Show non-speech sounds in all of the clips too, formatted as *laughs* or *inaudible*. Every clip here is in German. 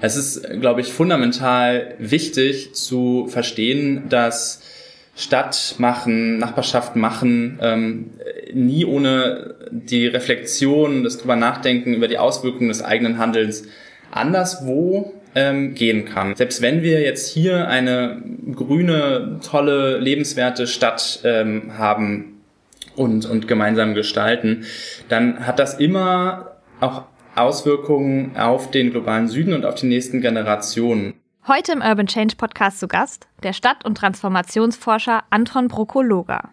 Es ist, glaube ich, fundamental wichtig zu verstehen, dass Stadt machen, Nachbarschaft machen, ähm, nie ohne die Reflexion, das drüber nachdenken über die Auswirkungen des eigenen Handelns anderswo ähm, gehen kann. Selbst wenn wir jetzt hier eine grüne, tolle, lebenswerte Stadt ähm, haben und, und gemeinsam gestalten, dann hat das immer auch Auswirkungen auf den globalen Süden und auf die nächsten Generationen. Heute im Urban Change Podcast zu Gast der Stadt- und Transformationsforscher Anton Brokologa.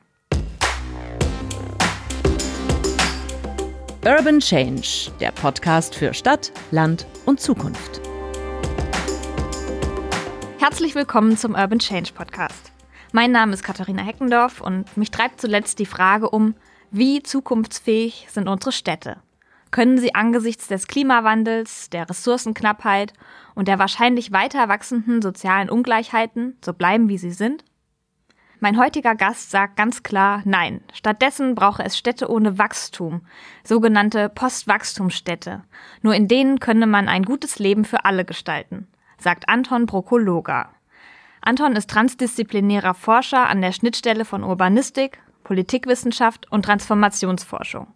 Urban Change, der Podcast für Stadt, Land und Zukunft. Herzlich willkommen zum Urban Change Podcast. Mein Name ist Katharina Heckendorf und mich treibt zuletzt die Frage um, wie zukunftsfähig sind unsere Städte? Können sie angesichts des Klimawandels, der Ressourcenknappheit und der wahrscheinlich weiter wachsenden sozialen Ungleichheiten so bleiben, wie sie sind? Mein heutiger Gast sagt ganz klar Nein. Stattdessen brauche es Städte ohne Wachstum, sogenannte Postwachstumsstädte. Nur in denen könne man ein gutes Leben für alle gestalten, sagt Anton Brokologa. Anton ist transdisziplinärer Forscher an der Schnittstelle von Urbanistik, Politikwissenschaft und Transformationsforschung.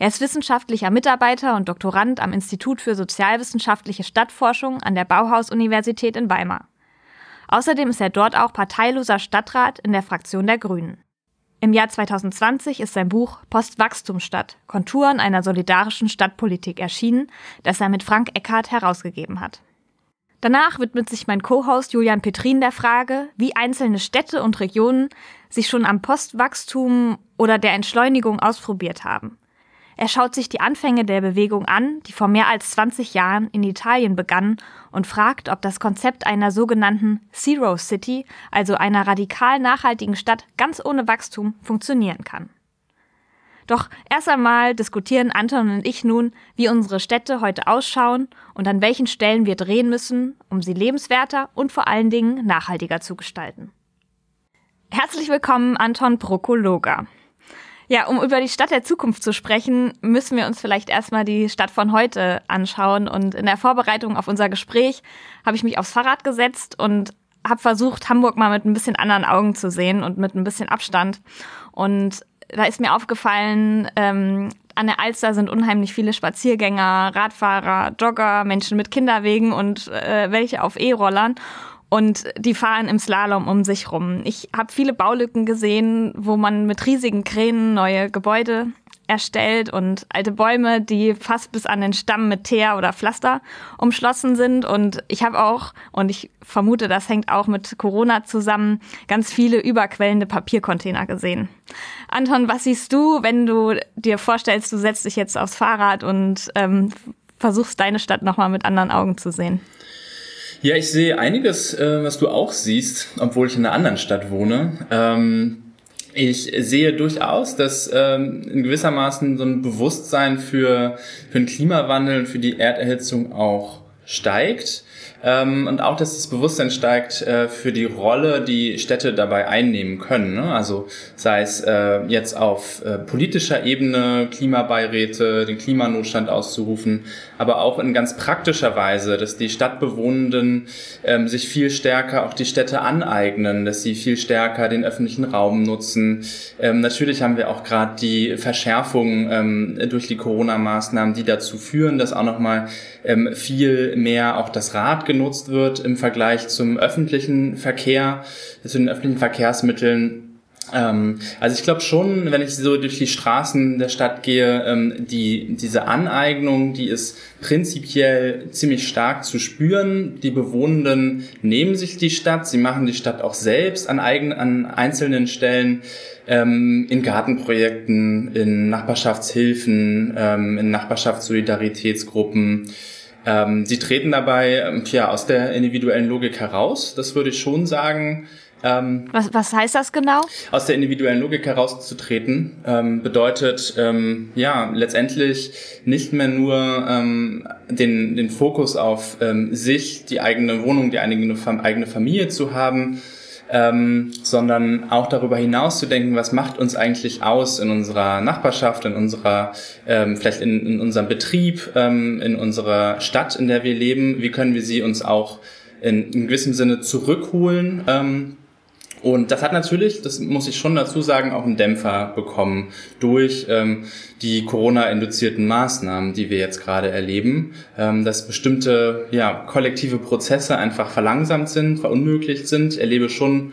Er ist wissenschaftlicher Mitarbeiter und Doktorand am Institut für sozialwissenschaftliche Stadtforschung an der Bauhaus-Universität in Weimar. Außerdem ist er dort auch parteiloser Stadtrat in der Fraktion der Grünen. Im Jahr 2020 ist sein Buch Postwachstumsstadt – Konturen einer solidarischen Stadtpolitik erschienen, das er mit Frank Eckhardt herausgegeben hat. Danach widmet sich mein Co-Host Julian Petrin der Frage, wie einzelne Städte und Regionen sich schon am Postwachstum oder der Entschleunigung ausprobiert haben. Er schaut sich die Anfänge der Bewegung an, die vor mehr als 20 Jahren in Italien begann, und fragt, ob das Konzept einer sogenannten Zero City, also einer radikal nachhaltigen Stadt ganz ohne Wachstum, funktionieren kann. Doch erst einmal diskutieren Anton und ich nun, wie unsere Städte heute ausschauen und an welchen Stellen wir drehen müssen, um sie lebenswerter und vor allen Dingen nachhaltiger zu gestalten. Herzlich willkommen, Anton Prokologa. Ja, um über die Stadt der Zukunft zu sprechen, müssen wir uns vielleicht erstmal die Stadt von heute anschauen. Und in der Vorbereitung auf unser Gespräch habe ich mich aufs Fahrrad gesetzt und habe versucht, Hamburg mal mit ein bisschen anderen Augen zu sehen und mit ein bisschen Abstand. Und da ist mir aufgefallen, ähm, an der Alster sind unheimlich viele Spaziergänger, Radfahrer, Jogger, Menschen mit Kinderwegen und äh, welche auf E-Rollern und die fahren im Slalom um sich rum. Ich habe viele Baulücken gesehen, wo man mit riesigen Kränen neue Gebäude erstellt und alte Bäume, die fast bis an den Stamm mit Teer oder Pflaster umschlossen sind. Und ich habe auch, und ich vermute, das hängt auch mit Corona zusammen, ganz viele überquellende Papiercontainer gesehen. Anton, was siehst du, wenn du dir vorstellst, du setzt dich jetzt aufs Fahrrad und ähm, versuchst deine Stadt nochmal mit anderen Augen zu sehen? Ja, ich sehe einiges, äh, was du auch siehst, obwohl ich in einer anderen Stadt wohne. Ähm, ich sehe durchaus, dass ähm, in gewissermaßen so ein Bewusstsein für, für den Klimawandel und für die Erderhitzung auch steigt. Ähm, und auch, dass das Bewusstsein steigt äh, für die Rolle, die Städte dabei einnehmen können. Ne? Also sei es äh, jetzt auf äh, politischer Ebene, Klimabeiräte, den Klimanotstand auszurufen, aber auch in ganz praktischer Weise, dass die Stadtbewohnenden ähm, sich viel stärker auch die Städte aneignen, dass sie viel stärker den öffentlichen Raum nutzen. Ähm, natürlich haben wir auch gerade die Verschärfung ähm, durch die Corona-Maßnahmen, die dazu führen, dass auch nochmal ähm, viel mehr auch das Rad genutzt wird im Vergleich zum öffentlichen Verkehr, zu den öffentlichen Verkehrsmitteln. Ähm, also ich glaube schon, wenn ich so durch die Straßen der Stadt gehe, ähm, die, diese Aneignung, die ist prinzipiell ziemlich stark zu spüren. Die Bewohnenden nehmen sich die Stadt, sie machen die Stadt auch selbst an, eigen, an einzelnen Stellen ähm, in Gartenprojekten, in Nachbarschaftshilfen, ähm, in Nachbarschaftssolidaritätsgruppen. Ähm, sie treten dabei ähm, ja, aus der individuellen Logik heraus, das würde ich schon sagen. Ähm, was, was heißt das genau? Aus der individuellen Logik herauszutreten ähm, bedeutet ähm, ja letztendlich nicht mehr nur ähm, den, den Fokus auf ähm, sich, die eigene Wohnung, die eigene, eigene Familie zu haben, ähm, sondern auch darüber hinaus zu denken, was macht uns eigentlich aus in unserer Nachbarschaft, in unserer, ähm, vielleicht in, in unserem Betrieb, ähm, in unserer Stadt, in der wir leben, wie können wir sie uns auch in, in gewissem Sinne zurückholen. Ähm, und das hat natürlich, das muss ich schon dazu sagen, auch einen Dämpfer bekommen durch ähm, die Corona-induzierten Maßnahmen, die wir jetzt gerade erleben, ähm, dass bestimmte ja, kollektive Prozesse einfach verlangsamt sind, verunmöglicht sind. Ich erlebe schon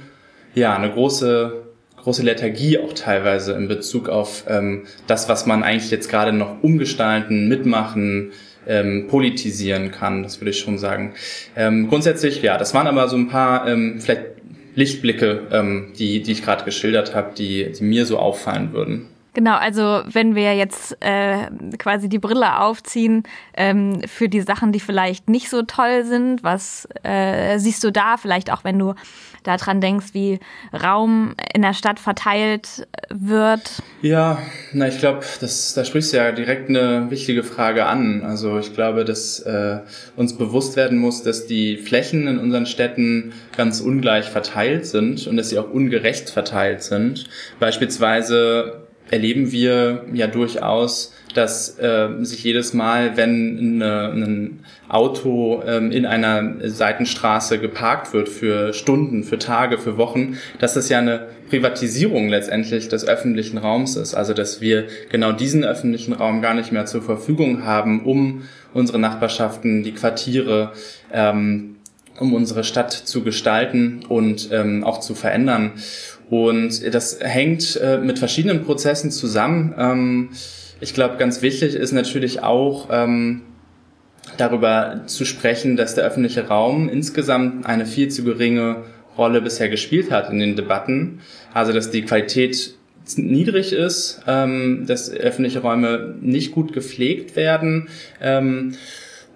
ja eine große große Lethargie auch teilweise in Bezug auf ähm, das, was man eigentlich jetzt gerade noch umgestalten, mitmachen, ähm, politisieren kann. Das würde ich schon sagen. Ähm, grundsätzlich, ja, das waren aber so ein paar ähm, vielleicht Lichtblicke, ähm, die, die ich gerade geschildert habe, die, die mir so auffallen würden. Genau, also wenn wir jetzt äh, quasi die Brille aufziehen ähm, für die Sachen, die vielleicht nicht so toll sind, was äh, siehst du da? Vielleicht auch, wenn du daran denkst, wie Raum in der Stadt verteilt wird? Ja, na, ich glaube, da sprichst du ja direkt eine wichtige Frage an. Also ich glaube, dass äh, uns bewusst werden muss, dass die Flächen in unseren Städten ganz ungleich verteilt sind und dass sie auch ungerecht verteilt sind. Beispielsweise erleben wir ja durchaus, dass äh, sich jedes Mal, wenn eine, ein Auto ähm, in einer Seitenstraße geparkt wird für Stunden, für Tage, für Wochen, dass das ja eine Privatisierung letztendlich des öffentlichen Raums ist. Also dass wir genau diesen öffentlichen Raum gar nicht mehr zur Verfügung haben, um unsere Nachbarschaften, die Quartiere, ähm, um unsere Stadt zu gestalten und ähm, auch zu verändern. Und das hängt äh, mit verschiedenen Prozessen zusammen. Ähm, ich glaube, ganz wichtig ist natürlich auch ähm, darüber zu sprechen, dass der öffentliche Raum insgesamt eine viel zu geringe Rolle bisher gespielt hat in den Debatten. Also dass die Qualität niedrig ist, ähm, dass öffentliche Räume nicht gut gepflegt werden. Ähm,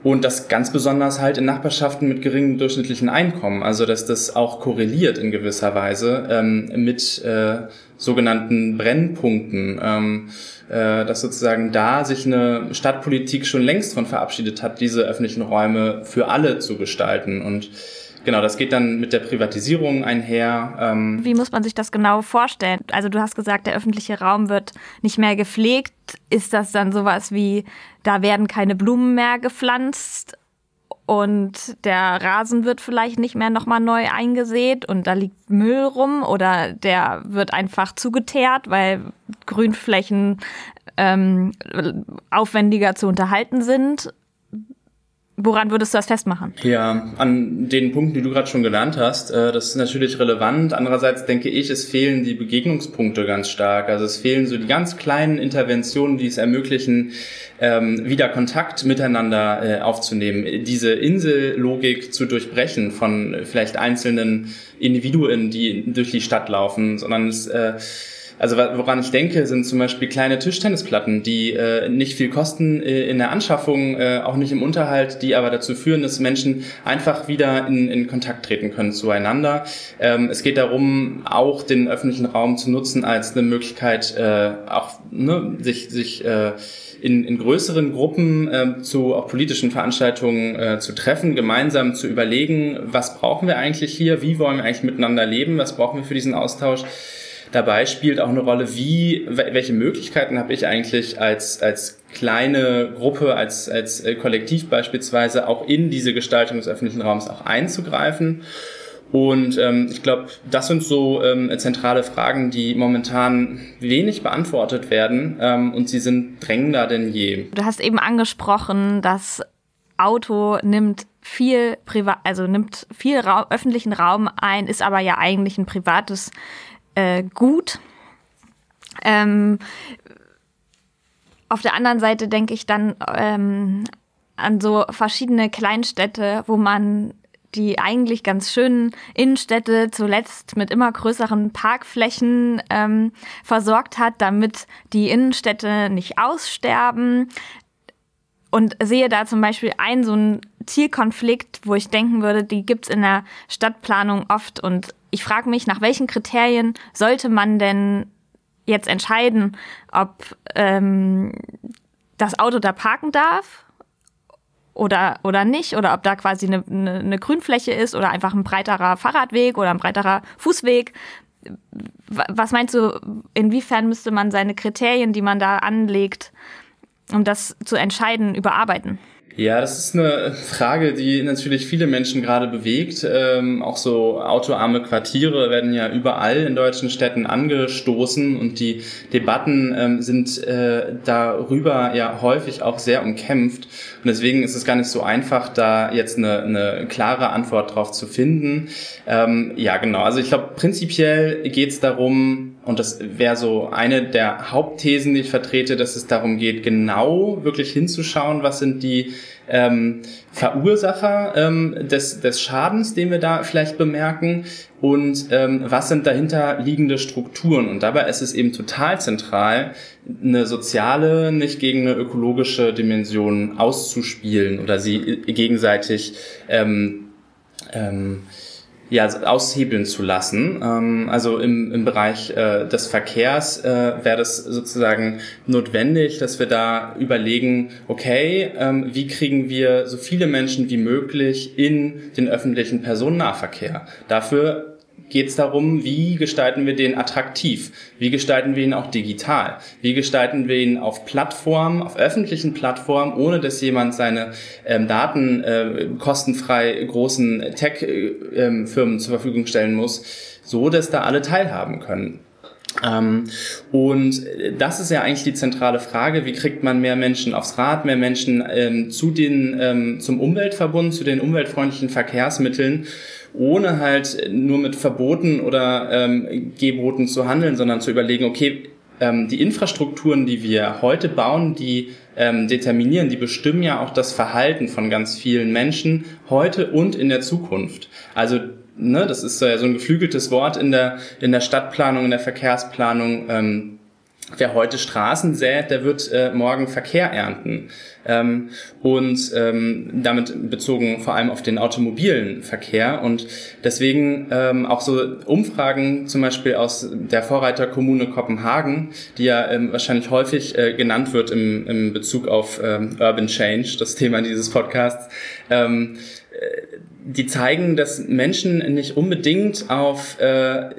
und das ganz besonders halt in Nachbarschaften mit geringem durchschnittlichen Einkommen. Also dass das auch korreliert in gewisser Weise ähm, mit äh, sogenannten Brennpunkten. Ähm, äh, dass sozusagen da sich eine Stadtpolitik schon längst von verabschiedet hat, diese öffentlichen Räume für alle zu gestalten. Und Genau, das geht dann mit der Privatisierung einher. Ähm Wie muss man sich das genau vorstellen? Also du hast gesagt, der öffentliche Raum wird nicht mehr gepflegt. Ist das dann sowas wie, da werden keine Blumen mehr gepflanzt und der Rasen wird vielleicht nicht mehr nochmal neu eingesät und da liegt Müll rum oder der wird einfach zugeteert, weil Grünflächen ähm, aufwendiger zu unterhalten sind Woran würdest du das festmachen? Ja, an den Punkten, die du gerade schon genannt hast, äh, das ist natürlich relevant. Andererseits denke ich, es fehlen die Begegnungspunkte ganz stark. Also es fehlen so die ganz kleinen Interventionen, die es ermöglichen, ähm, wieder Kontakt miteinander äh, aufzunehmen, diese Insellogik zu durchbrechen von vielleicht einzelnen Individuen, die durch die Stadt laufen, sondern es äh, also woran ich denke, sind zum Beispiel kleine Tischtennisplatten, die äh, nicht viel kosten äh, in der Anschaffung, äh, auch nicht im Unterhalt, die aber dazu führen, dass Menschen einfach wieder in, in Kontakt treten können zueinander. Ähm, es geht darum, auch den öffentlichen Raum zu nutzen als eine Möglichkeit, äh, auch ne, sich, sich äh, in, in größeren Gruppen äh, zu auch politischen Veranstaltungen äh, zu treffen, gemeinsam zu überlegen, was brauchen wir eigentlich hier, wie wollen wir eigentlich miteinander leben, was brauchen wir für diesen Austausch. Dabei spielt auch eine Rolle, wie, welche Möglichkeiten habe ich eigentlich als, als kleine Gruppe, als, als äh, Kollektiv beispielsweise auch in diese Gestaltung des öffentlichen Raums auch einzugreifen. Und ähm, ich glaube, das sind so ähm, zentrale Fragen, die momentan wenig beantwortet werden ähm, und sie sind drängender denn je. Du hast eben angesprochen, das Auto nimmt viel privat, also nimmt viel Raum, öffentlichen Raum ein, ist aber ja eigentlich ein privates äh, gut. Ähm, auf der anderen Seite denke ich dann ähm, an so verschiedene Kleinstädte, wo man die eigentlich ganz schönen Innenstädte zuletzt mit immer größeren Parkflächen ähm, versorgt hat, damit die Innenstädte nicht aussterben. Und sehe da zum Beispiel einen so einen Zielkonflikt, wo ich denken würde, die gibt's in der Stadtplanung oft und ich frage mich, nach welchen Kriterien sollte man denn jetzt entscheiden, ob ähm, das Auto da parken darf oder, oder nicht, oder ob da quasi eine, eine, eine Grünfläche ist oder einfach ein breiterer Fahrradweg oder ein breiterer Fußweg. Was meinst du, inwiefern müsste man seine Kriterien, die man da anlegt, um das zu entscheiden, überarbeiten? Ja, das ist eine Frage, die natürlich viele Menschen gerade bewegt. Ähm, auch so autoarme Quartiere werden ja überall in deutschen Städten angestoßen und die Debatten ähm, sind äh, darüber ja häufig auch sehr umkämpft. Und deswegen ist es gar nicht so einfach, da jetzt eine, eine klare Antwort drauf zu finden. Ähm, ja, genau. Also ich glaube, prinzipiell geht es darum, und das wäre so eine der Hauptthesen, die ich vertrete, dass es darum geht, genau wirklich hinzuschauen, was sind die ähm, Verursacher ähm, des, des Schadens, den wir da vielleicht bemerken und ähm, was sind dahinter liegende Strukturen. Und dabei ist es eben total zentral, eine soziale nicht gegen eine ökologische Dimension auszuspielen oder sie gegenseitig ähm, ähm, ja, aushebeln zu lassen. Ähm, also im, im Bereich äh, des Verkehrs äh, wäre das sozusagen notwendig, dass wir da überlegen, okay, ähm, wie kriegen wir so viele Menschen wie möglich in den öffentlichen Personennahverkehr? Dafür geht es darum, wie gestalten wir den attraktiv? Wie gestalten wir ihn auch digital? Wie gestalten wir ihn auf Plattformen, auf öffentlichen Plattformen, ohne dass jemand seine ähm, Daten äh, kostenfrei großen Tech-Firmen ähm, zur Verfügung stellen muss, so dass da alle teilhaben können? Ähm, und das ist ja eigentlich die zentrale Frage, wie kriegt man mehr Menschen aufs Rad, mehr Menschen ähm, zu den, ähm, zum Umweltverbund, zu den umweltfreundlichen Verkehrsmitteln ohne halt nur mit Verboten oder ähm, Geboten zu handeln, sondern zu überlegen, okay, ähm, die Infrastrukturen, die wir heute bauen, die ähm, determinieren, die bestimmen ja auch das Verhalten von ganz vielen Menschen heute und in der Zukunft. Also ne, das ist so ein geflügeltes Wort in der in der Stadtplanung, in der Verkehrsplanung. Ähm, wer heute Straßen sät, der wird äh, morgen Verkehr ernten. Ähm, und ähm, damit bezogen vor allem auf den automobilen Verkehr. Und deswegen ähm, auch so Umfragen zum Beispiel aus der Vorreiterkommune Kopenhagen, die ja ähm, wahrscheinlich häufig äh, genannt wird im, im Bezug auf ähm, Urban Change, das Thema dieses Podcasts. Ähm, äh, die zeigen, dass Menschen nicht unbedingt auf, äh,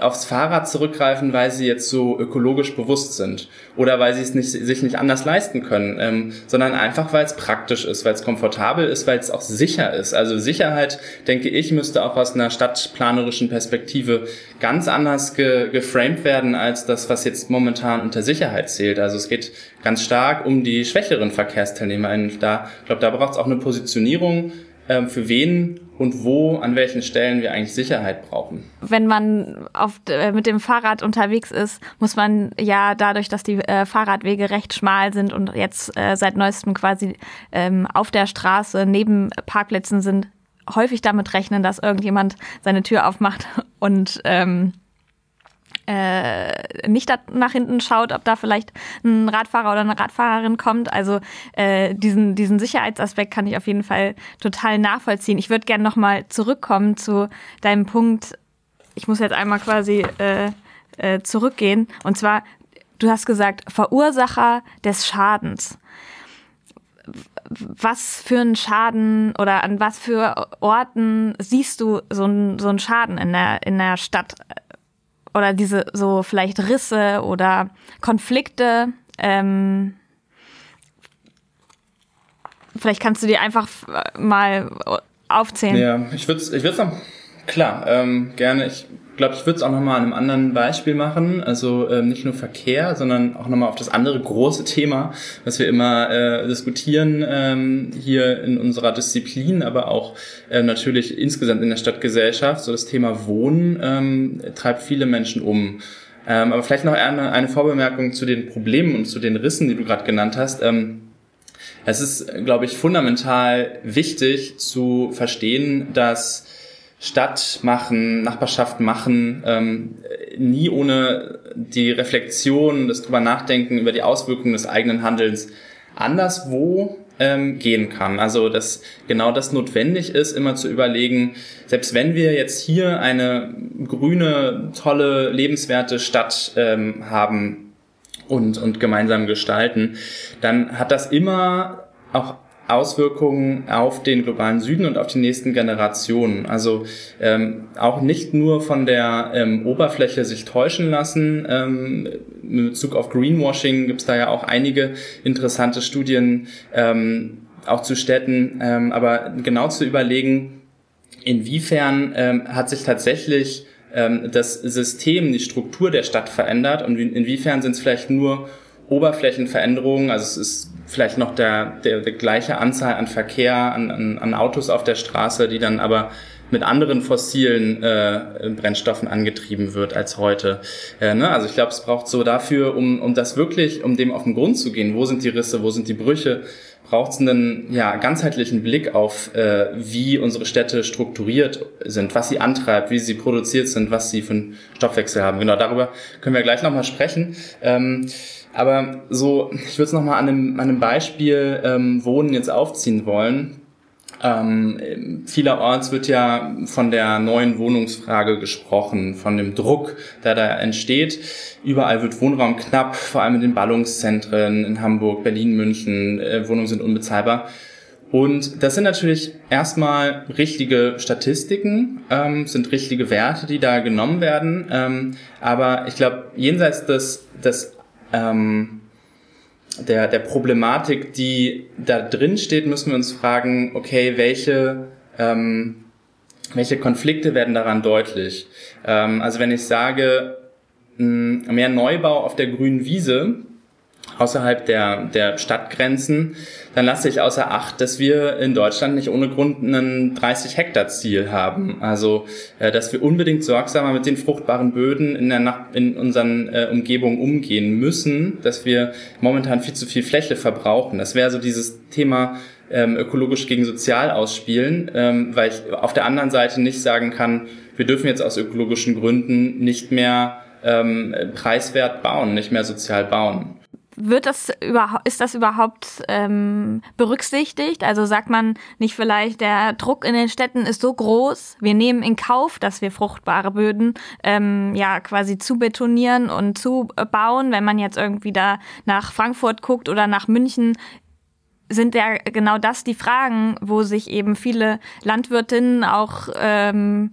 aufs Fahrrad zurückgreifen, weil sie jetzt so ökologisch bewusst sind oder weil sie es nicht, sich nicht anders leisten können, ähm, sondern einfach, weil es praktisch ist, weil es komfortabel ist, weil es auch sicher ist. Also Sicherheit, denke ich, müsste auch aus einer stadtplanerischen Perspektive ganz anders ge geframed werden als das, was jetzt momentan unter Sicherheit zählt. Also es geht ganz stark um die schwächeren Verkehrsteilnehmer. Da, ich glaube, da braucht es auch eine Positionierung für wen und wo, an welchen Stellen wir eigentlich Sicherheit brauchen. Wenn man auf, äh, mit dem Fahrrad unterwegs ist, muss man ja dadurch, dass die äh, Fahrradwege recht schmal sind und jetzt äh, seit neuestem quasi ähm, auf der Straße neben Parkplätzen sind, häufig damit rechnen, dass irgendjemand seine Tür aufmacht *laughs* und ähm, äh, nicht nach hinten schaut, ob da vielleicht ein Radfahrer oder eine Radfahrerin kommt. Also äh, diesen, diesen Sicherheitsaspekt kann ich auf jeden Fall total nachvollziehen. Ich würde gerne nochmal zurückkommen zu deinem Punkt. Ich muss jetzt einmal quasi äh, äh, zurückgehen. Und zwar, du hast gesagt, Verursacher des Schadens was für einen Schaden oder an was für Orten siehst du so einen so einen Schaden in der, in der Stadt? Oder diese so vielleicht Risse oder Konflikte. Ähm, vielleicht kannst du die einfach mal aufzählen. Ja, ich würde es ich würd's noch, klar, ähm, gerne. Ich glaube, ich würde es auch nochmal an einem anderen Beispiel machen. Also ähm, nicht nur Verkehr, sondern auch nochmal auf das andere große Thema, was wir immer äh, diskutieren ähm, hier in unserer Disziplin, aber auch äh, natürlich insgesamt in der Stadtgesellschaft. So das Thema Wohnen ähm, treibt viele Menschen um. Ähm, aber vielleicht noch eine, eine Vorbemerkung zu den Problemen und zu den Rissen, die du gerade genannt hast. Ähm, es ist, glaube ich, fundamental wichtig zu verstehen, dass Stadt machen, Nachbarschaft machen, ähm, nie ohne die Reflexion, das drüber nachdenken über die Auswirkungen des eigenen Handelns anderswo ähm, gehen kann. Also dass genau das notwendig ist, immer zu überlegen, selbst wenn wir jetzt hier eine grüne, tolle, lebenswerte Stadt ähm, haben und, und gemeinsam gestalten, dann hat das immer auch Auswirkungen auf den globalen Süden und auf die nächsten Generationen. Also ähm, auch nicht nur von der ähm, Oberfläche sich täuschen lassen. Ähm, in Bezug auf Greenwashing gibt es da ja auch einige interessante Studien ähm, auch zu Städten, ähm, aber genau zu überlegen, inwiefern ähm, hat sich tatsächlich ähm, das System, die Struktur der Stadt verändert und inwiefern sind es vielleicht nur Oberflächenveränderungen, also es ist vielleicht noch der, der, der gleiche Anzahl an Verkehr, an, an, an Autos auf der Straße, die dann aber mit anderen fossilen äh, Brennstoffen angetrieben wird als heute. Äh, ne? Also ich glaube, es braucht so dafür, um, um das wirklich, um dem auf den Grund zu gehen, wo sind die Risse, wo sind die Brüche, braucht es einen ja, ganzheitlichen Blick auf, äh, wie unsere Städte strukturiert sind, was sie antreibt, wie sie produziert sind, was sie für einen Stoffwechsel haben. Genau, darüber können wir gleich nochmal sprechen. Ähm, aber so, ich würde es nochmal an einem, an einem Beispiel ähm, Wohnen jetzt aufziehen wollen. Ähm, vielerorts wird ja von der neuen Wohnungsfrage gesprochen, von dem Druck, der da entsteht. Überall wird Wohnraum knapp, vor allem in den Ballungszentren in Hamburg, Berlin, München. Äh, Wohnungen sind unbezahlbar. Und das sind natürlich erstmal richtige Statistiken, ähm, sind richtige Werte, die da genommen werden. Ähm, aber ich glaube, jenseits des, des ähm, der, der Problematik, die da drin steht, müssen wir uns fragen, okay, welche, ähm, welche Konflikte werden daran deutlich? Ähm, also wenn ich sage, mh, mehr Neubau auf der grünen Wiese, außerhalb der, der Stadtgrenzen, dann lasse ich außer Acht, dass wir in Deutschland nicht ohne Grund ein 30 Hektar Ziel haben. Also, äh, dass wir unbedingt sorgsamer mit den fruchtbaren Böden in, der Nach in unseren äh, Umgebungen umgehen müssen, dass wir momentan viel zu viel Fläche verbrauchen. Das wäre so dieses Thema ähm, ökologisch gegen sozial ausspielen, ähm, weil ich auf der anderen Seite nicht sagen kann, wir dürfen jetzt aus ökologischen Gründen nicht mehr ähm, preiswert bauen, nicht mehr sozial bauen wird das überhaupt, ist das überhaupt ähm, berücksichtigt? Also sagt man nicht vielleicht, der Druck in den Städten ist so groß, wir nehmen in Kauf, dass wir fruchtbare Böden ähm, ja quasi zu betonieren und zu bauen. Wenn man jetzt irgendwie da nach Frankfurt guckt oder nach München, sind ja genau das die Fragen, wo sich eben viele Landwirtinnen auch ähm,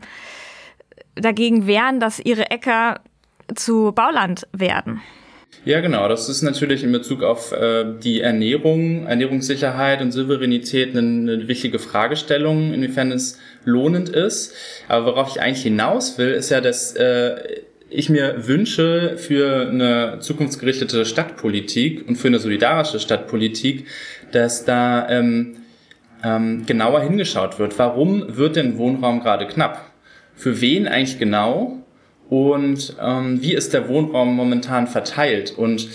dagegen wehren, dass ihre Äcker zu Bauland werden. Ja, genau. Das ist natürlich in Bezug auf äh, die Ernährung, Ernährungssicherheit und Souveränität eine, eine wichtige Fragestellung, inwiefern es lohnend ist. Aber worauf ich eigentlich hinaus will, ist ja, dass äh, ich mir wünsche für eine zukunftsgerichtete Stadtpolitik und für eine solidarische Stadtpolitik, dass da ähm, ähm, genauer hingeschaut wird. Warum wird denn Wohnraum gerade knapp? Für wen eigentlich genau? Und ähm, wie ist der Wohnraum momentan verteilt? Und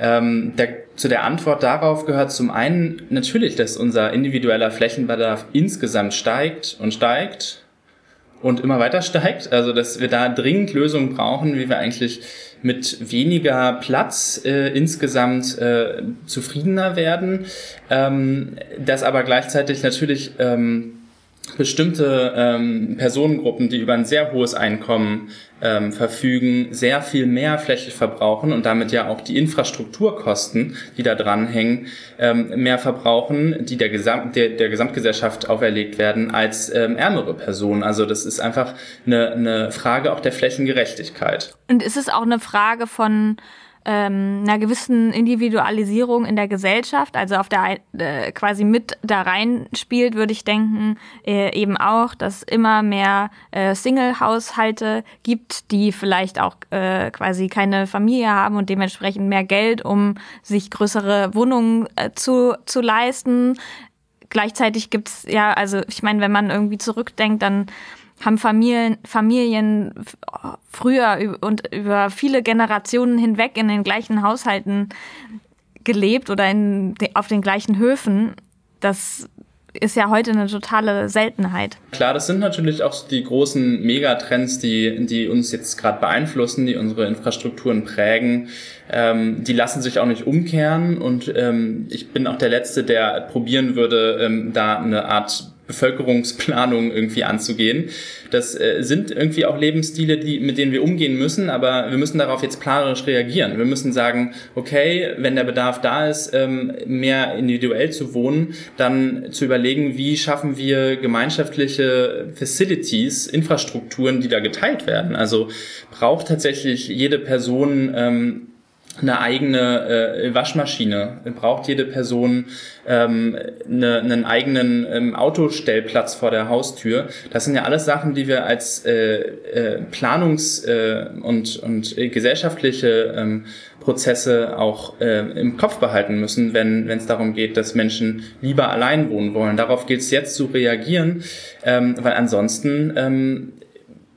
ähm, der, zu der Antwort darauf gehört zum einen natürlich, dass unser individueller Flächenbedarf insgesamt steigt und steigt und immer weiter steigt. Also dass wir da dringend Lösungen brauchen, wie wir eigentlich mit weniger Platz äh, insgesamt äh, zufriedener werden, ähm, dass aber gleichzeitig natürlich ähm, bestimmte ähm, Personengruppen, die über ein sehr hohes Einkommen ähm, verfügen, sehr viel mehr Fläche verbrauchen und damit ja auch die Infrastrukturkosten, die da dranhängen, ähm, mehr verbrauchen, die der, Gesam der, der Gesamtgesellschaft auferlegt werden als ähm, ärmere Personen. Also das ist einfach eine, eine Frage auch der Flächengerechtigkeit. Und ist es auch eine Frage von ähm, einer gewissen Individualisierung in der Gesellschaft, also auf der äh, quasi mit da rein spielt, würde ich denken, äh, eben auch, dass immer mehr äh, Single-Haushalte gibt, die vielleicht auch äh, quasi keine Familie haben und dementsprechend mehr Geld, um sich größere Wohnungen äh, zu, zu leisten. Gleichzeitig gibt's ja, also ich meine, wenn man irgendwie zurückdenkt, dann haben Familien, Familien früher und über viele Generationen hinweg in den gleichen Haushalten gelebt oder in, auf den gleichen Höfen. Das ist ja heute eine totale Seltenheit. Klar, das sind natürlich auch die großen Megatrends, die, die uns jetzt gerade beeinflussen, die unsere Infrastrukturen prägen. Ähm, die lassen sich auch nicht umkehren und ähm, ich bin auch der Letzte, der probieren würde, ähm, da eine Art Bevölkerungsplanung irgendwie anzugehen. Das äh, sind irgendwie auch Lebensstile, die, mit denen wir umgehen müssen, aber wir müssen darauf jetzt planerisch reagieren. Wir müssen sagen, okay, wenn der Bedarf da ist, ähm, mehr individuell zu wohnen, dann zu überlegen, wie schaffen wir gemeinschaftliche Facilities, Infrastrukturen, die da geteilt werden. Also braucht tatsächlich jede Person ähm, eine eigene äh, Waschmaschine, braucht jede Person ähm, eine, einen eigenen ähm, Autostellplatz vor der Haustür. Das sind ja alles Sachen, die wir als äh, äh, Planungs- äh, und, und gesellschaftliche ähm, Prozesse auch äh, im Kopf behalten müssen, wenn es darum geht, dass Menschen lieber allein wohnen wollen. Darauf gilt es jetzt zu reagieren, ähm, weil ansonsten ähm,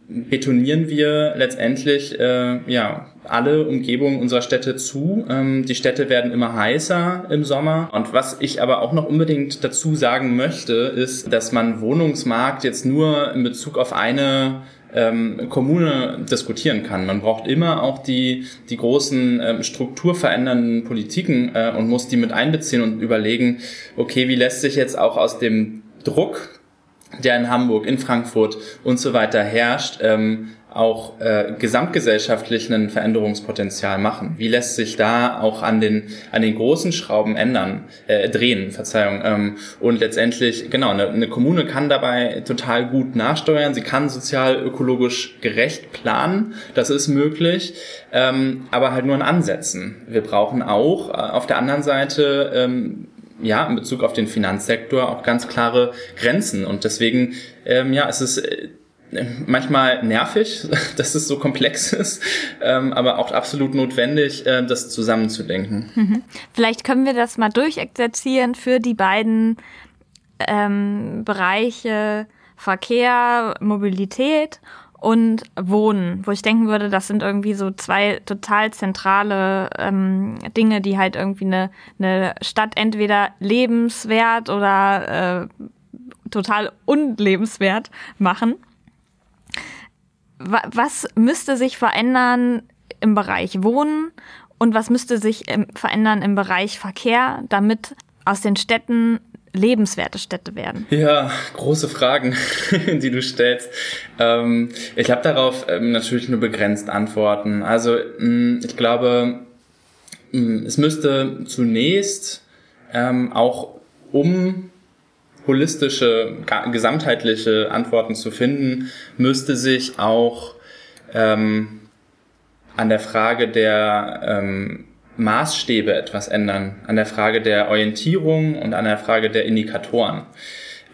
betonieren wir letztendlich äh, ja alle Umgebungen unserer Städte zu. Ähm, die Städte werden immer heißer im Sommer. Und was ich aber auch noch unbedingt dazu sagen möchte, ist, dass man Wohnungsmarkt jetzt nur in Bezug auf eine ähm, Kommune diskutieren kann. Man braucht immer auch die, die großen ähm, strukturverändernden Politiken äh, und muss die mit einbeziehen und überlegen, okay, wie lässt sich jetzt auch aus dem Druck, der in Hamburg, in Frankfurt und so weiter herrscht, ähm, auch äh, gesamtgesellschaftlich ein Veränderungspotenzial machen? Wie lässt sich da auch an den an den großen Schrauben ändern, äh, drehen, Verzeihung. Ähm, und letztendlich, genau, eine, eine Kommune kann dabei total gut nachsteuern. Sie kann sozial-ökologisch gerecht planen. Das ist möglich, ähm, aber halt nur in Ansätzen. Wir brauchen auch äh, auf der anderen Seite ähm, ja, in Bezug auf den Finanzsektor auch ganz klare Grenzen. Und deswegen, ähm, ja, es ist äh, manchmal nervig, *laughs* dass es so komplex *laughs* ist, ähm, aber auch absolut notwendig, äh, das zusammenzudenken. Mhm. Vielleicht können wir das mal durchexerzieren für die beiden ähm, Bereiche Verkehr, Mobilität und Wohnen, wo ich denken würde, das sind irgendwie so zwei total zentrale ähm, Dinge, die halt irgendwie eine, eine Stadt entweder lebenswert oder äh, total unlebenswert machen. Was müsste sich verändern im Bereich Wohnen und was müsste sich verändern im Bereich Verkehr, damit aus den Städten lebenswerte Städte werden? Ja, große Fragen, *laughs* die du stellst. Ähm, ich habe darauf ähm, natürlich nur begrenzt Antworten. Also mm, ich glaube, mm, es müsste zunächst ähm, auch um holistische, gesamtheitliche Antworten zu finden, müsste sich auch ähm, an der Frage der ähm, Maßstäbe etwas ändern, an der Frage der Orientierung und an der Frage der Indikatoren.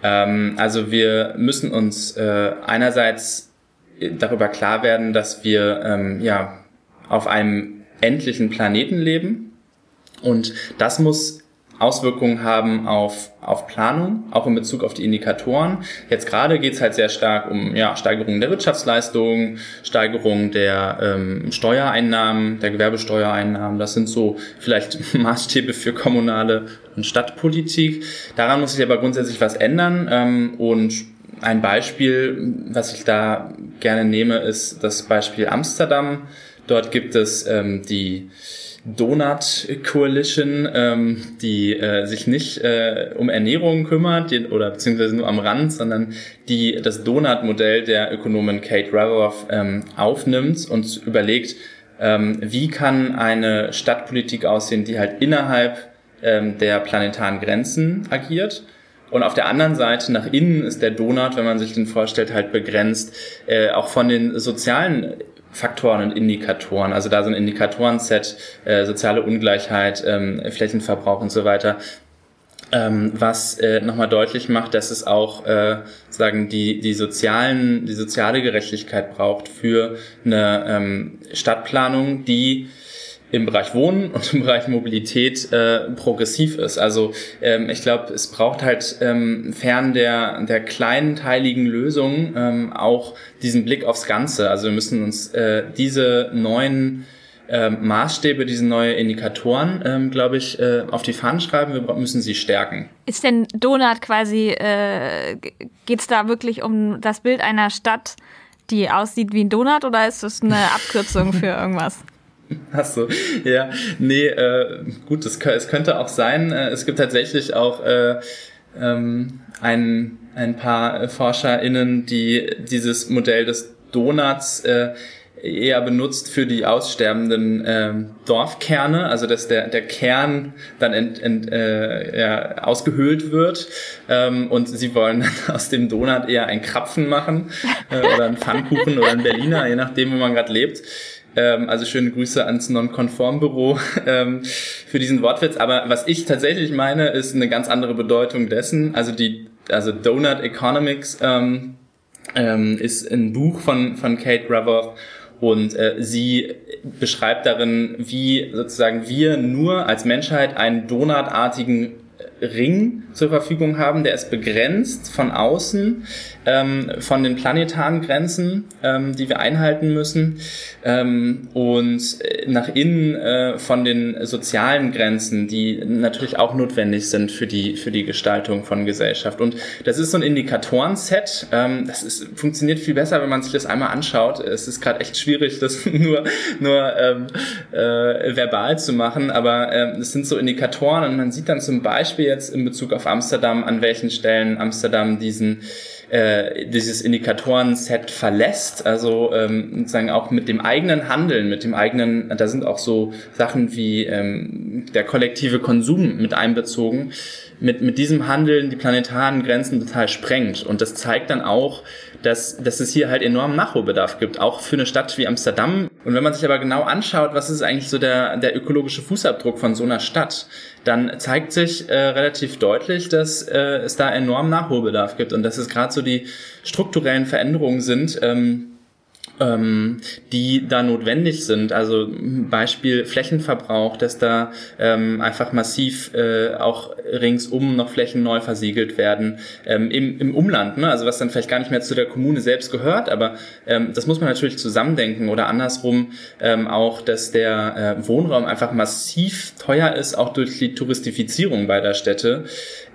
Ähm, also wir müssen uns äh, einerseits darüber klar werden, dass wir ähm, ja auf einem endlichen Planeten leben und das muss Auswirkungen haben auf, auf Planung, auch in Bezug auf die Indikatoren. Jetzt gerade geht es halt sehr stark um ja, Steigerung der Wirtschaftsleistung, Steigerung der ähm, Steuereinnahmen, der Gewerbesteuereinnahmen. Das sind so vielleicht *laughs* Maßstäbe für kommunale und Stadtpolitik. Daran muss sich aber grundsätzlich was ändern. Ähm, und ein Beispiel, was ich da gerne nehme, ist das Beispiel Amsterdam. Dort gibt es ähm, die Donut Coalition, ähm, die äh, sich nicht äh, um Ernährung kümmert die, oder beziehungsweise nur am Rand, sondern die das Donut-Modell der Ökonomin Kate Raworth ähm, aufnimmt und überlegt, ähm, wie kann eine Stadtpolitik aussehen, die halt innerhalb ähm, der planetaren Grenzen agiert. Und auf der anderen Seite nach innen ist der Donut, wenn man sich den vorstellt, halt begrenzt, äh, auch von den sozialen Faktoren und Indikatoren. Also da so ein Indikatoren-Set, äh, soziale Ungleichheit, ähm, Flächenverbrauch und so weiter, ähm, was äh, nochmal deutlich macht, dass es auch äh, sagen die die sozialen die soziale Gerechtigkeit braucht für eine ähm, Stadtplanung, die im Bereich Wohnen und im Bereich Mobilität äh, progressiv ist. Also ähm, ich glaube, es braucht halt ähm, fern der, der kleinteiligen Lösung ähm, auch diesen Blick aufs Ganze. Also wir müssen uns äh, diese neuen ähm, Maßstäbe, diese neuen Indikatoren, ähm, glaube ich, äh, auf die Fahnen schreiben. Wir müssen sie stärken. Ist denn Donut quasi, äh, geht es da wirklich um das Bild einer Stadt, die aussieht wie ein Donut oder ist das eine Abkürzung für irgendwas? *laughs* Ach so, ja, nee, äh, gut, es, es könnte auch sein. Äh, es gibt tatsächlich auch äh, ähm, einen ein paar ForscherInnen, die dieses Modell des Donuts äh, eher benutzt für die aussterbenden ähm, Dorfkerne, also dass der, der Kern dann ent, ent, äh, ja, ausgehöhlt wird ähm, und sie wollen dann *laughs* aus dem Donut eher ein Krapfen machen äh, oder einen Pfannkuchen oder einen Berliner, je nachdem, wo man gerade lebt. Ähm, also schöne Grüße ans Non-Konform-Büro *laughs* ähm, für diesen Wortwitz. Aber was ich tatsächlich meine, ist eine ganz andere Bedeutung dessen. Also die, also Donut Economics ähm, ähm, ist ein Buch von, von Kate Raworth und äh, sie beschreibt darin, wie sozusagen wir nur als Menschheit einen donutartigen Ring zur Verfügung haben, der ist begrenzt von außen, ähm, von den planetaren Grenzen, ähm, die wir einhalten müssen, ähm, und äh, nach innen äh, von den sozialen Grenzen, die natürlich auch notwendig sind für die, für die Gestaltung von Gesellschaft. Und das ist so ein Indikatoren-Set. Ähm, das ist, funktioniert viel besser, wenn man sich das einmal anschaut. Es ist gerade echt schwierig, das *laughs* nur, nur ähm, äh, verbal zu machen, aber ähm, es sind so Indikatoren und man sieht dann zum Beispiel jetzt in Bezug auf Amsterdam, an welchen Stellen Amsterdam diesen äh, dieses Indikatoren-Set verlässt, also ähm, sozusagen auch mit dem eigenen Handeln, mit dem eigenen, da sind auch so Sachen wie ähm, der kollektive Konsum mit einbezogen, mit, mit diesem Handeln die planetaren Grenzen total sprengt. Und das zeigt dann auch, dass, dass es hier halt enormen Nachholbedarf gibt, auch für eine Stadt wie Amsterdam. Und wenn man sich aber genau anschaut, was ist eigentlich so der, der ökologische Fußabdruck von so einer Stadt, dann zeigt sich äh, relativ deutlich, dass äh, es da enorm Nachholbedarf gibt und dass es gerade so die strukturellen Veränderungen sind, ähm, ähm, die da notwendig sind. Also Beispiel Flächenverbrauch, dass da ähm, einfach massiv äh, auch ringsum noch Flächen neu versiegelt werden ähm, im, im Umland. Ne? Also was dann vielleicht gar nicht mehr zu der Kommune selbst gehört, aber ähm, das muss man natürlich zusammendenken oder andersrum ähm, auch, dass der äh, Wohnraum einfach massiv teuer ist, auch durch die Touristifizierung beider Städte.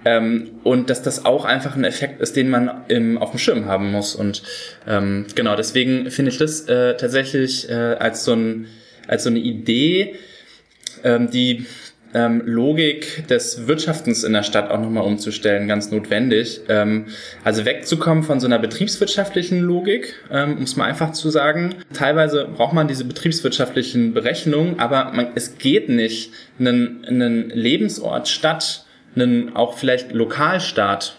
Ähm, und dass das auch einfach ein Effekt ist, den man im, auf dem Schirm haben muss. Und ähm, genau, deswegen finde ich das äh, tatsächlich äh, als, so ein, als so eine Idee, ähm, die ähm, Logik des Wirtschaftens in der Stadt auch nochmal umzustellen, ganz notwendig. Ähm, also wegzukommen von so einer betriebswirtschaftlichen Logik, ähm, muss man einfach zu sagen. Teilweise braucht man diese betriebswirtschaftlichen Berechnungen, aber man, es geht nicht, einen, einen Lebensort Stadt einen auch vielleicht Lokalstaat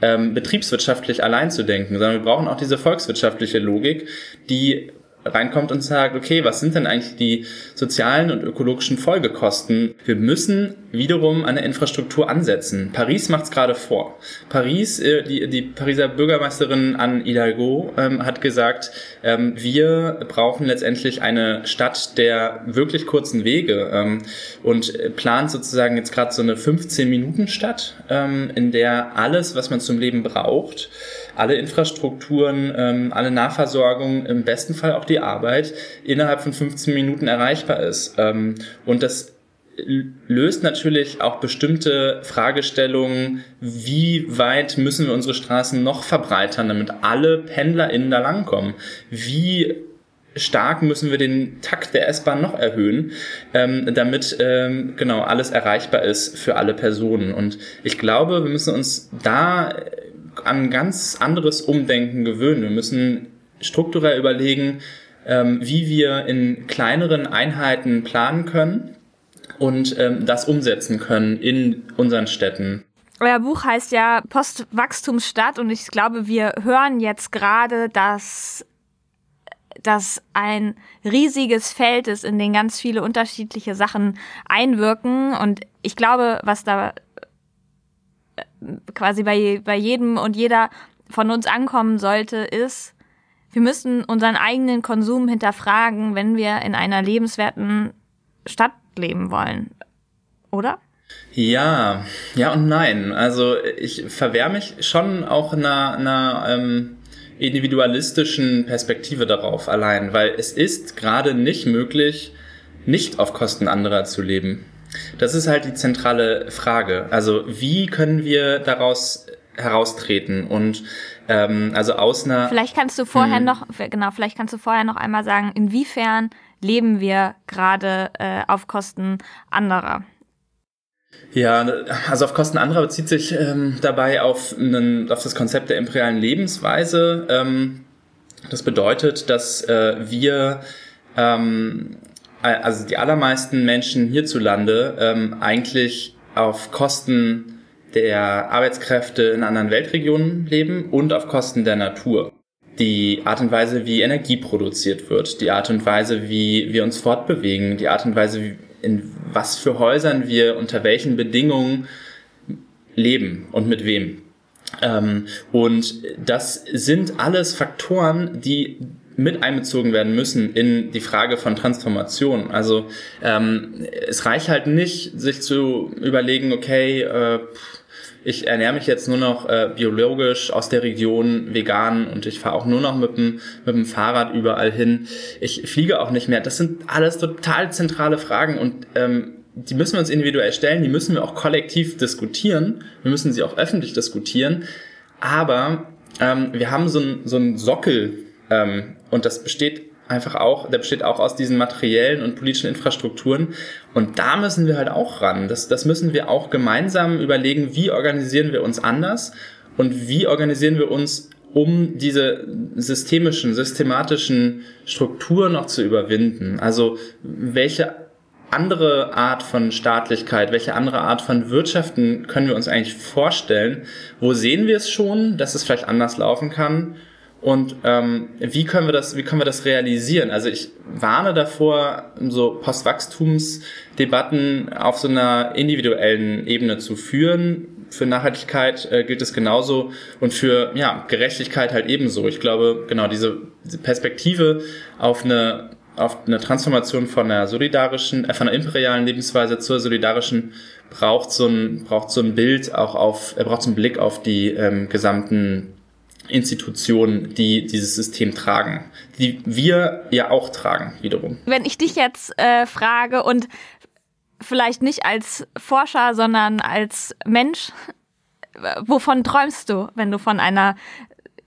ähm, betriebswirtschaftlich allein zu denken, sondern wir brauchen auch diese volkswirtschaftliche Logik, die reinkommt und sagt, okay, was sind denn eigentlich die sozialen und ökologischen Folgekosten? Wir müssen wiederum an der Infrastruktur ansetzen. Paris macht es gerade vor. Paris, äh, die, die Pariser Bürgermeisterin Anne Hidalgo ähm, hat gesagt, ähm, wir brauchen letztendlich eine Stadt der wirklich kurzen Wege ähm, und plant sozusagen jetzt gerade so eine 15-Minuten-Stadt, ähm, in der alles, was man zum Leben braucht, alle Infrastrukturen, ähm, alle Nahversorgung, im besten Fall auch die Arbeit innerhalb von 15 Minuten erreichbar ist. Ähm, und das löst natürlich auch bestimmte Fragestellungen, wie weit müssen wir unsere Straßen noch verbreitern, damit alle PendlerInnen da langkommen? Wie stark müssen wir den Takt der S-Bahn noch erhöhen, ähm, damit ähm, genau alles erreichbar ist für alle Personen. Und ich glaube, wir müssen uns da an ganz anderes Umdenken gewöhnen. Wir müssen strukturell überlegen, ähm, wie wir in kleineren Einheiten planen können und ähm, das umsetzen können in unseren Städten. Euer Buch heißt ja Postwachstumsstadt und ich glaube, wir hören jetzt gerade, dass das ein riesiges Feld ist, in dem ganz viele unterschiedliche Sachen einwirken. Und ich glaube, was da quasi bei, bei jedem und jeder von uns ankommen sollte, ist, wir müssen unseren eigenen Konsum hinterfragen, wenn wir in einer lebenswerten Stadt leben wollen. Oder? Ja, ja und nein. Also ich verwehre mich schon auch einer, einer ähm, individualistischen Perspektive darauf allein, weil es ist gerade nicht möglich, nicht auf Kosten anderer zu leben. Das ist halt die zentrale Frage. Also wie können wir daraus heraustreten und ähm, also aus einer. Vielleicht kannst du vorher hm. noch, genau, vielleicht kannst du vorher noch einmal sagen, inwiefern leben wir gerade äh, auf Kosten anderer? Ja, also auf Kosten anderer bezieht sich ähm, dabei auf, einen, auf das Konzept der imperialen Lebensweise. Ähm, das bedeutet, dass äh, wir, ähm, also die allermeisten Menschen hierzulande, ähm, eigentlich auf Kosten der Arbeitskräfte in anderen Weltregionen leben und auf Kosten der Natur. Die Art und Weise, wie Energie produziert wird, die Art und Weise, wie wir uns fortbewegen, die Art und Weise, in was für Häusern wir unter welchen Bedingungen leben und mit wem. Ähm, und das sind alles Faktoren, die mit einbezogen werden müssen in die Frage von Transformation. Also ähm, es reicht halt nicht, sich zu überlegen, okay, äh, ich ernähre mich jetzt nur noch äh, biologisch aus der Region vegan und ich fahre auch nur noch mit dem, mit dem Fahrrad überall hin. Ich fliege auch nicht mehr. Das sind alles total zentrale Fragen und ähm, die müssen wir uns individuell stellen, die müssen wir auch kollektiv diskutieren, wir müssen sie auch öffentlich diskutieren, aber ähm, wir haben so einen so einen Sockel ähm, und das besteht einfach auch, der besteht auch aus diesen materiellen und politischen Infrastrukturen. Und da müssen wir halt auch ran. Das, das müssen wir auch gemeinsam überlegen, wie organisieren wir uns anders und wie organisieren wir uns, um diese systemischen, systematischen Strukturen noch zu überwinden. Also welche andere Art von Staatlichkeit, welche andere Art von Wirtschaften können wir uns eigentlich vorstellen? Wo sehen wir es schon, dass es vielleicht anders laufen kann? Und ähm, wie können wir das, wie können wir das realisieren? Also ich warne davor, so Postwachstumsdebatten auf so einer individuellen Ebene zu führen. Für Nachhaltigkeit äh, gilt es genauso und für ja, Gerechtigkeit halt ebenso. Ich glaube, genau diese, Perspektive auf eine auf eine Transformation von einer solidarischen, äh, von einer imperialen Lebensweise zur solidarischen braucht so ein braucht so ein Bild auch auf, er braucht so einen Blick auf die ähm, gesamten Institutionen, die dieses System tragen, die wir ja auch tragen wiederum. Wenn ich dich jetzt äh, frage und vielleicht nicht als Forscher, sondern als Mensch, wovon träumst du, wenn du von einer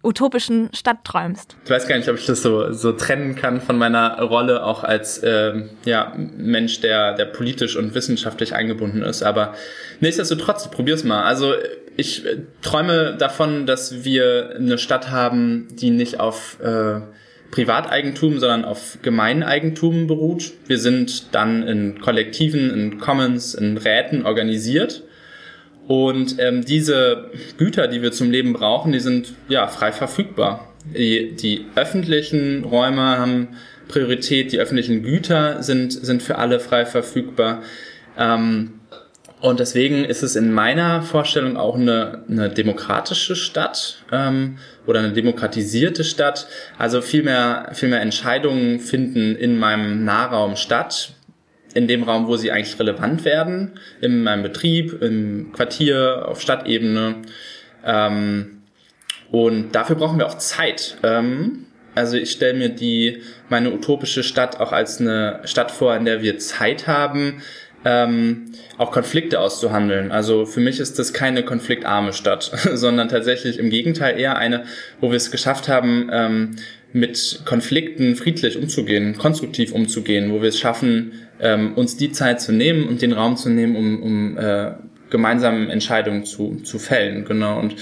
utopischen Stadt träumst? Ich weiß gar nicht, ob ich das so, so trennen kann von meiner Rolle auch als äh, ja, Mensch, der, der politisch und wissenschaftlich eingebunden ist. Aber nichtsdestotrotz, ich probier's mal. Also ich äh, träume davon, dass wir eine Stadt haben, die nicht auf äh, Privateigentum, sondern auf Gemeineigentum beruht. Wir sind dann in Kollektiven, in Commons, in Räten organisiert. Und ähm, diese Güter, die wir zum Leben brauchen, die sind ja frei verfügbar. Die, die öffentlichen Räume haben Priorität, die öffentlichen Güter sind, sind für alle frei verfügbar. Ähm, und deswegen ist es in meiner Vorstellung auch eine, eine demokratische Stadt ähm, oder eine demokratisierte Stadt. Also viel mehr, viel mehr Entscheidungen finden in meinem Nahraum statt, in dem Raum, wo sie eigentlich relevant werden, in meinem Betrieb, im Quartier, auf Stadtebene. Ähm, und dafür brauchen wir auch Zeit. Ähm, also ich stelle mir die meine utopische Stadt auch als eine Stadt vor, in der wir Zeit haben, ähm, auch Konflikte auszuhandeln. Also für mich ist das keine konfliktarme Stadt, *laughs* sondern tatsächlich im Gegenteil eher eine, wo wir es geschafft haben, ähm, mit Konflikten friedlich umzugehen, konstruktiv umzugehen, wo wir es schaffen, ähm, uns die Zeit zu nehmen und den Raum zu nehmen, um, um äh, gemeinsam Entscheidungen zu, zu fällen. Genau. Und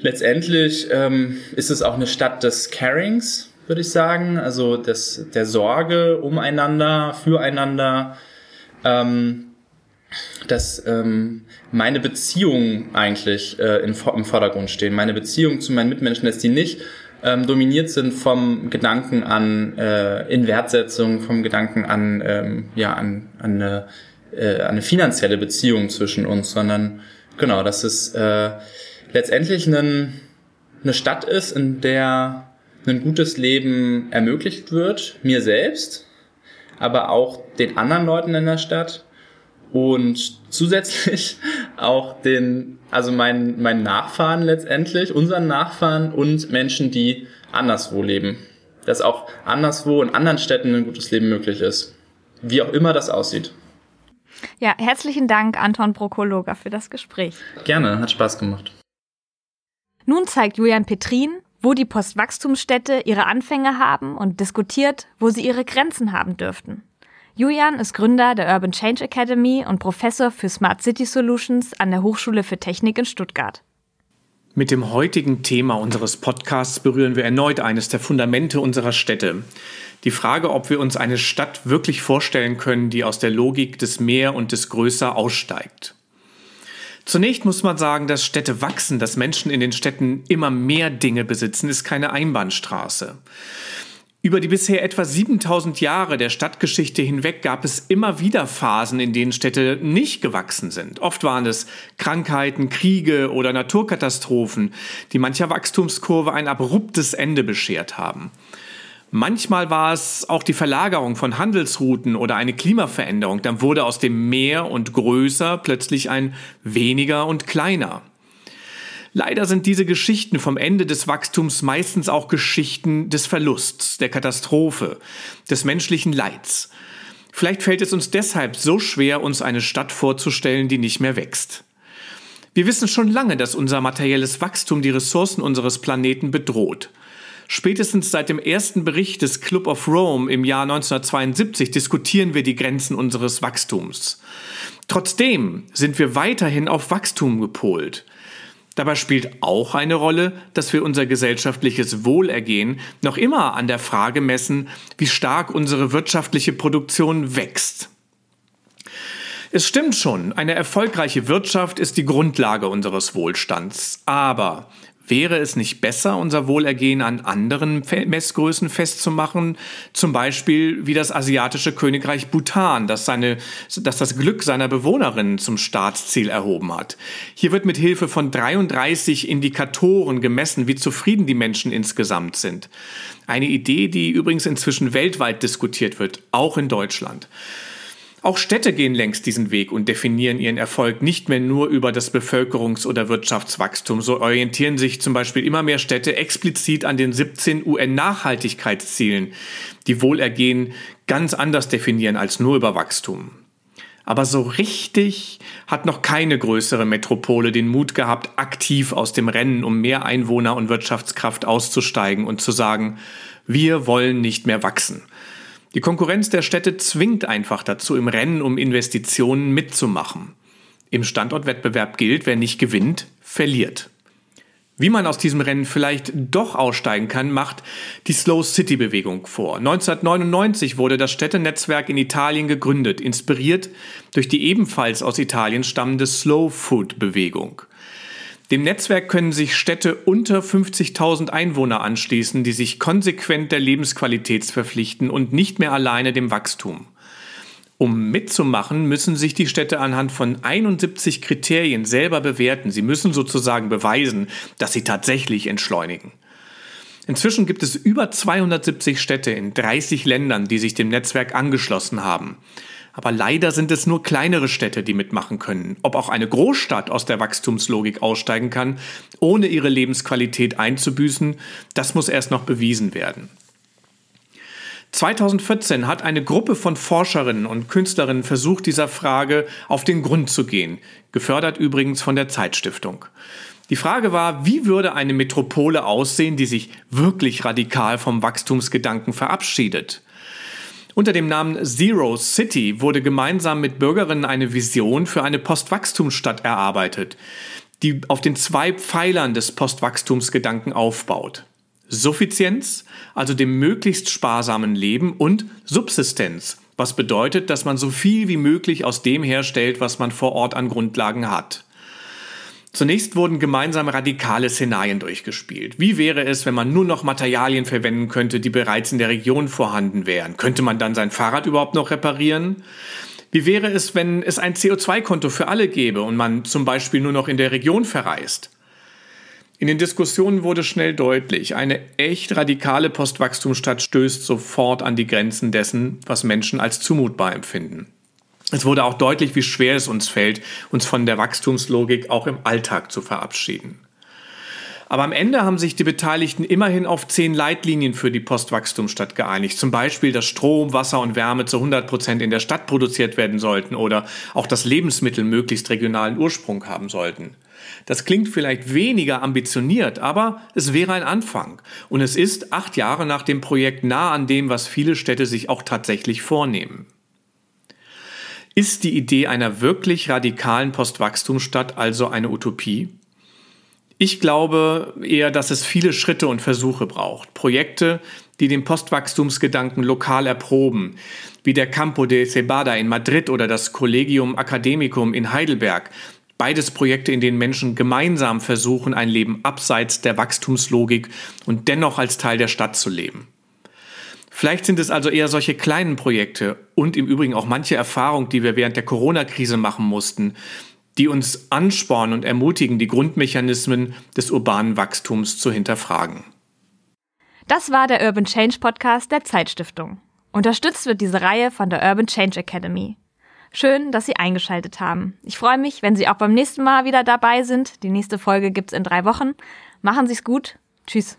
letztendlich ähm, ist es auch eine Stadt des Carings, würde ich sagen, also des, der Sorge umeinander, füreinander, ähm, dass ähm, meine Beziehungen eigentlich äh, in, im Vordergrund stehen. Meine Beziehung zu meinen Mitmenschen, dass die nicht ähm, dominiert sind vom Gedanken an äh, Inwertsetzung, vom Gedanken an, ähm, ja, an, an, eine, äh, eine finanzielle Beziehung zwischen uns, sondern genau, dass es äh, letztendlich einen, eine Stadt ist, in der ein gutes Leben ermöglicht wird, mir selbst, aber auch den anderen Leuten in der Stadt und zusätzlich *laughs* auch den, also meinen, meinen Nachfahren letztendlich, unseren Nachfahren und Menschen, die anderswo leben. Dass auch anderswo in anderen Städten ein gutes Leben möglich ist. Wie auch immer das aussieht. Ja, herzlichen Dank, Anton Prokologa, für das Gespräch. Gerne, hat Spaß gemacht. Nun zeigt Julian Petrin, wo die Postwachstumsstädte ihre Anfänge haben und diskutiert, wo sie ihre Grenzen haben dürften. Julian ist Gründer der Urban Change Academy und Professor für Smart City Solutions an der Hochschule für Technik in Stuttgart. Mit dem heutigen Thema unseres Podcasts berühren wir erneut eines der Fundamente unserer Städte. Die Frage, ob wir uns eine Stadt wirklich vorstellen können, die aus der Logik des Mehr und des Größer aussteigt. Zunächst muss man sagen, dass Städte wachsen, dass Menschen in den Städten immer mehr Dinge besitzen, ist keine Einbahnstraße. Über die bisher etwa 7000 Jahre der Stadtgeschichte hinweg gab es immer wieder Phasen, in denen Städte nicht gewachsen sind. Oft waren es Krankheiten, Kriege oder Naturkatastrophen, die mancher Wachstumskurve ein abruptes Ende beschert haben. Manchmal war es auch die Verlagerung von Handelsrouten oder eine Klimaveränderung. Dann wurde aus dem Meer und größer plötzlich ein weniger und kleiner. Leider sind diese Geschichten vom Ende des Wachstums meistens auch Geschichten des Verlusts, der Katastrophe, des menschlichen Leids. Vielleicht fällt es uns deshalb so schwer, uns eine Stadt vorzustellen, die nicht mehr wächst. Wir wissen schon lange, dass unser materielles Wachstum die Ressourcen unseres Planeten bedroht. Spätestens seit dem ersten Bericht des Club of Rome im Jahr 1972 diskutieren wir die Grenzen unseres Wachstums. Trotzdem sind wir weiterhin auf Wachstum gepolt. Dabei spielt auch eine Rolle, dass wir unser gesellschaftliches Wohlergehen noch immer an der Frage messen, wie stark unsere wirtschaftliche Produktion wächst. Es stimmt schon, eine erfolgreiche Wirtschaft ist die Grundlage unseres Wohlstands. Aber Wäre es nicht besser, unser Wohlergehen an anderen Messgrößen festzumachen? Zum Beispiel wie das asiatische Königreich Bhutan, das, seine, das das Glück seiner Bewohnerinnen zum Staatsziel erhoben hat. Hier wird mit Hilfe von 33 Indikatoren gemessen, wie zufrieden die Menschen insgesamt sind. Eine Idee, die übrigens inzwischen weltweit diskutiert wird, auch in Deutschland. Auch Städte gehen längst diesen Weg und definieren ihren Erfolg nicht mehr nur über das Bevölkerungs- oder Wirtschaftswachstum. So orientieren sich zum Beispiel immer mehr Städte explizit an den 17 UN-Nachhaltigkeitszielen, die Wohlergehen ganz anders definieren als nur über Wachstum. Aber so richtig hat noch keine größere Metropole den Mut gehabt, aktiv aus dem Rennen um mehr Einwohner und Wirtschaftskraft auszusteigen und zu sagen, wir wollen nicht mehr wachsen. Die Konkurrenz der Städte zwingt einfach dazu, im Rennen um Investitionen mitzumachen. Im Standortwettbewerb gilt, wer nicht gewinnt, verliert. Wie man aus diesem Rennen vielleicht doch aussteigen kann, macht die Slow City Bewegung vor. 1999 wurde das Städtenetzwerk in Italien gegründet, inspiriert durch die ebenfalls aus Italien stammende Slow Food Bewegung. Dem Netzwerk können sich Städte unter 50.000 Einwohner anschließen, die sich konsequent der Lebensqualität verpflichten und nicht mehr alleine dem Wachstum. Um mitzumachen, müssen sich die Städte anhand von 71 Kriterien selber bewerten. Sie müssen sozusagen beweisen, dass sie tatsächlich entschleunigen. Inzwischen gibt es über 270 Städte in 30 Ländern, die sich dem Netzwerk angeschlossen haben. Aber leider sind es nur kleinere Städte, die mitmachen können. Ob auch eine Großstadt aus der Wachstumslogik aussteigen kann, ohne ihre Lebensqualität einzubüßen, das muss erst noch bewiesen werden. 2014 hat eine Gruppe von Forscherinnen und Künstlerinnen versucht, dieser Frage auf den Grund zu gehen, gefördert übrigens von der Zeitstiftung. Die Frage war, wie würde eine Metropole aussehen, die sich wirklich radikal vom Wachstumsgedanken verabschiedet? Unter dem Namen Zero City wurde gemeinsam mit Bürgerinnen eine Vision für eine Postwachstumsstadt erarbeitet, die auf den zwei Pfeilern des Postwachstumsgedanken aufbaut. Suffizienz, also dem möglichst sparsamen Leben, und Subsistenz, was bedeutet, dass man so viel wie möglich aus dem herstellt, was man vor Ort an Grundlagen hat. Zunächst wurden gemeinsam radikale Szenarien durchgespielt. Wie wäre es, wenn man nur noch Materialien verwenden könnte, die bereits in der Region vorhanden wären? Könnte man dann sein Fahrrad überhaupt noch reparieren? Wie wäre es, wenn es ein CO2-Konto für alle gäbe und man zum Beispiel nur noch in der Region verreist? In den Diskussionen wurde schnell deutlich, eine echt radikale Postwachstumsstadt stößt sofort an die Grenzen dessen, was Menschen als zumutbar empfinden. Es wurde auch deutlich, wie schwer es uns fällt, uns von der Wachstumslogik auch im Alltag zu verabschieden. Aber am Ende haben sich die Beteiligten immerhin auf zehn Leitlinien für die Postwachstumsstadt geeinigt. Zum Beispiel, dass Strom, Wasser und Wärme zu 100 Prozent in der Stadt produziert werden sollten oder auch dass Lebensmittel möglichst regionalen Ursprung haben sollten. Das klingt vielleicht weniger ambitioniert, aber es wäre ein Anfang. Und es ist acht Jahre nach dem Projekt nah an dem, was viele Städte sich auch tatsächlich vornehmen. Ist die Idee einer wirklich radikalen Postwachstumsstadt also eine Utopie? Ich glaube eher, dass es viele Schritte und Versuche braucht. Projekte, die den Postwachstumsgedanken lokal erproben, wie der Campo de Cebada in Madrid oder das Collegium Academicum in Heidelberg. Beides Projekte, in denen Menschen gemeinsam versuchen, ein Leben abseits der Wachstumslogik und dennoch als Teil der Stadt zu leben. Vielleicht sind es also eher solche kleinen Projekte und im Übrigen auch manche Erfahrung, die wir während der Corona-Krise machen mussten, die uns anspornen und ermutigen, die Grundmechanismen des urbanen Wachstums zu hinterfragen. Das war der Urban Change Podcast der Zeitstiftung. Unterstützt wird diese Reihe von der Urban Change Academy. Schön, dass Sie eingeschaltet haben. Ich freue mich, wenn Sie auch beim nächsten Mal wieder dabei sind. Die nächste Folge gibt's in drei Wochen. Machen Sie's gut. Tschüss.